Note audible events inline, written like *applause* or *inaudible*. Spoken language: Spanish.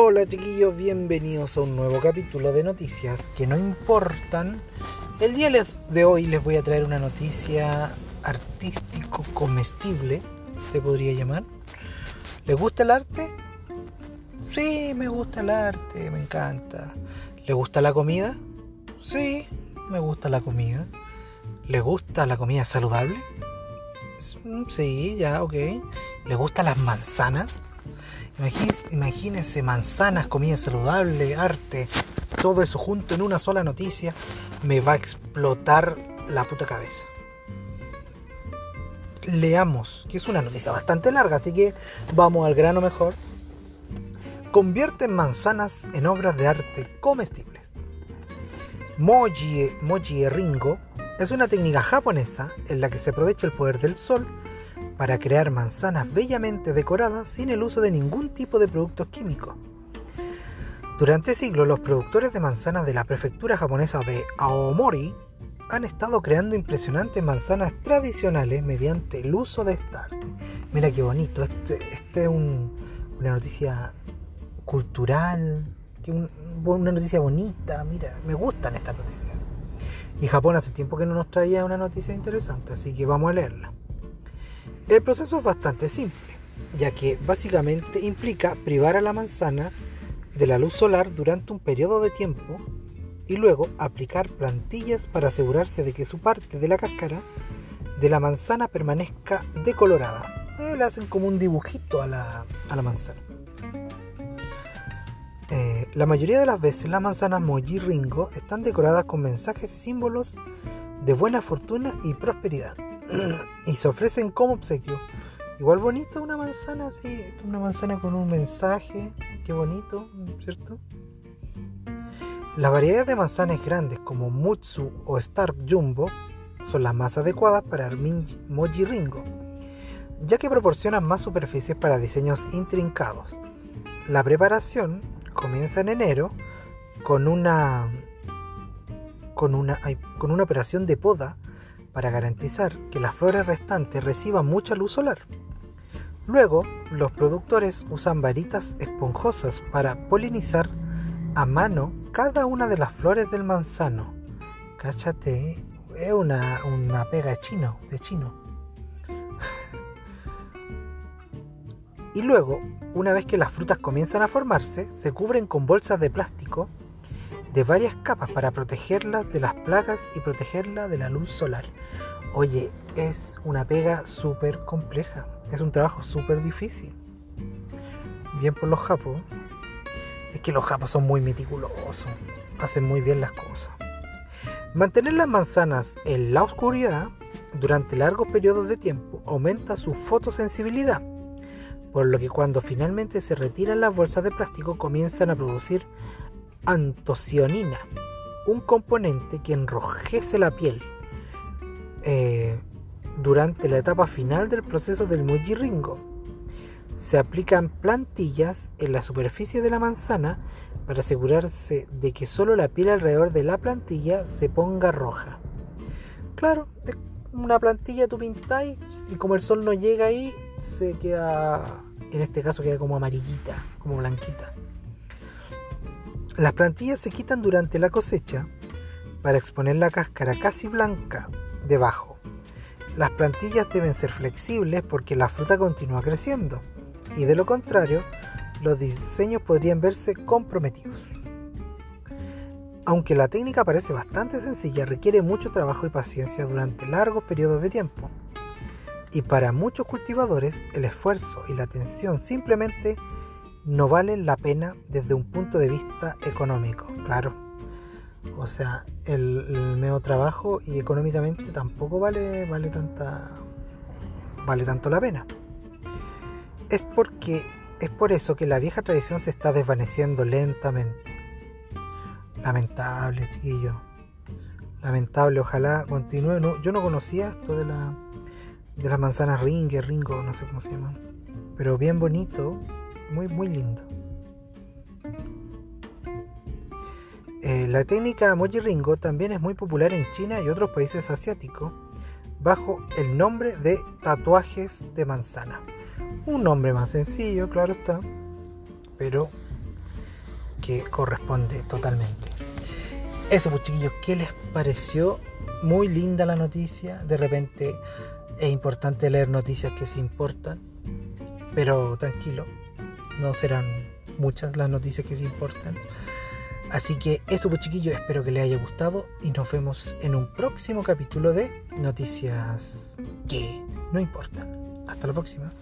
Hola chiquillos, bienvenidos a un nuevo capítulo de noticias que no importan. El día de hoy les voy a traer una noticia artístico comestible, se podría llamar. ¿Les gusta el arte? Sí, me gusta el arte, me encanta. ¿Les gusta la comida? Sí, me gusta la comida. ¿Les gusta la comida saludable? Sí, ya, ok. ¿Les gustan las manzanas? Imagínense manzanas, comida saludable, arte, todo eso junto en una sola noticia, me va a explotar la puta cabeza. Leamos, que es una noticia bastante larga, así que vamos al grano mejor. Convierten manzanas en obras de arte comestibles. Moji, ringo es una técnica japonesa en la que se aprovecha el poder del sol para crear manzanas bellamente decoradas sin el uso de ningún tipo de productos químicos. Durante siglos, los productores de manzanas de la prefectura japonesa de Aomori han estado creando impresionantes manzanas tradicionales mediante el uso de esta arte. Mira qué bonito, este, este es una noticia cultural, una noticia bonita, mira, me gustan estas noticias. Y Japón hace tiempo que no nos traía una noticia interesante, así que vamos a leerla. El proceso es bastante simple, ya que básicamente implica privar a la manzana de la luz solar durante un periodo de tiempo y luego aplicar plantillas para asegurarse de que su parte de la cáscara de la manzana permanezca decolorada. Eh, le hacen como un dibujito a la, manzana. Eh, la mayoría de las veces las manzanas Moji Ringo están decoradas con mensajes y símbolos de buena fortuna y prosperidad y se ofrecen como obsequio. Igual bonito una manzana así, una manzana con un mensaje, qué bonito, ¿cierto? Las variedades de manzanas grandes como Mutsu o Star Jumbo son las más adecuadas para el Moji Ringo, ya que proporcionan más superficies para diseños intrincados. La preparación comienza en enero con una con una, con una operación de poda para garantizar que las flores restantes reciban mucha luz solar. Luego, los productores usan varitas esponjosas para polinizar a mano cada una de las flores del manzano. Cáchate, es una, una pega chino, de chino. *laughs* y luego, una vez que las frutas comienzan a formarse, se cubren con bolsas de plástico de varias capas para protegerlas de las plagas y protegerlas de la luz solar. Oye, es una pega súper compleja, es un trabajo súper difícil. Bien por los japos. Es que los japos son muy meticulosos, hacen muy bien las cosas. Mantener las manzanas en la oscuridad durante largos periodos de tiempo aumenta su fotosensibilidad, por lo que cuando finalmente se retiran las bolsas de plástico comienzan a producir antocianina, un componente que enrojece la piel eh, durante la etapa final del proceso del ringo. Se aplican plantillas en la superficie de la manzana para asegurarse de que solo la piel alrededor de la plantilla se ponga roja. Claro, una plantilla tú pintáis y como el sol no llega ahí, se queda, en este caso queda como amarillita, como blanquita. Las plantillas se quitan durante la cosecha para exponer la cáscara casi blanca debajo. Las plantillas deben ser flexibles porque la fruta continúa creciendo y de lo contrario los diseños podrían verse comprometidos. Aunque la técnica parece bastante sencilla, requiere mucho trabajo y paciencia durante largos periodos de tiempo. Y para muchos cultivadores el esfuerzo y la atención simplemente no valen la pena desde un punto de vista económico, claro. O sea, el, el medio trabajo y económicamente tampoco vale, vale tanta vale tanto la pena. Es porque es por eso que la vieja tradición se está desvaneciendo lentamente. Lamentable, chiquillo. Lamentable, ojalá continúe. yo no conocía esto de la de las manzanas ringue, ringo, no sé cómo se llaman. Pero bien bonito, muy, muy lindo. Eh, la técnica Moji Ringo también es muy popular en China y otros países asiáticos bajo el nombre de tatuajes de manzana. Un nombre más sencillo, claro está, pero que corresponde totalmente. Eso, pues chiquillos, ¿qué les pareció? Muy linda la noticia. De repente es importante leer noticias que se importan. Pero tranquilo, no serán muchas las noticias que se importan. Así que eso pues chiquillos, espero que les haya gustado y nos vemos en un próximo capítulo de Noticias que no importan. Hasta la próxima.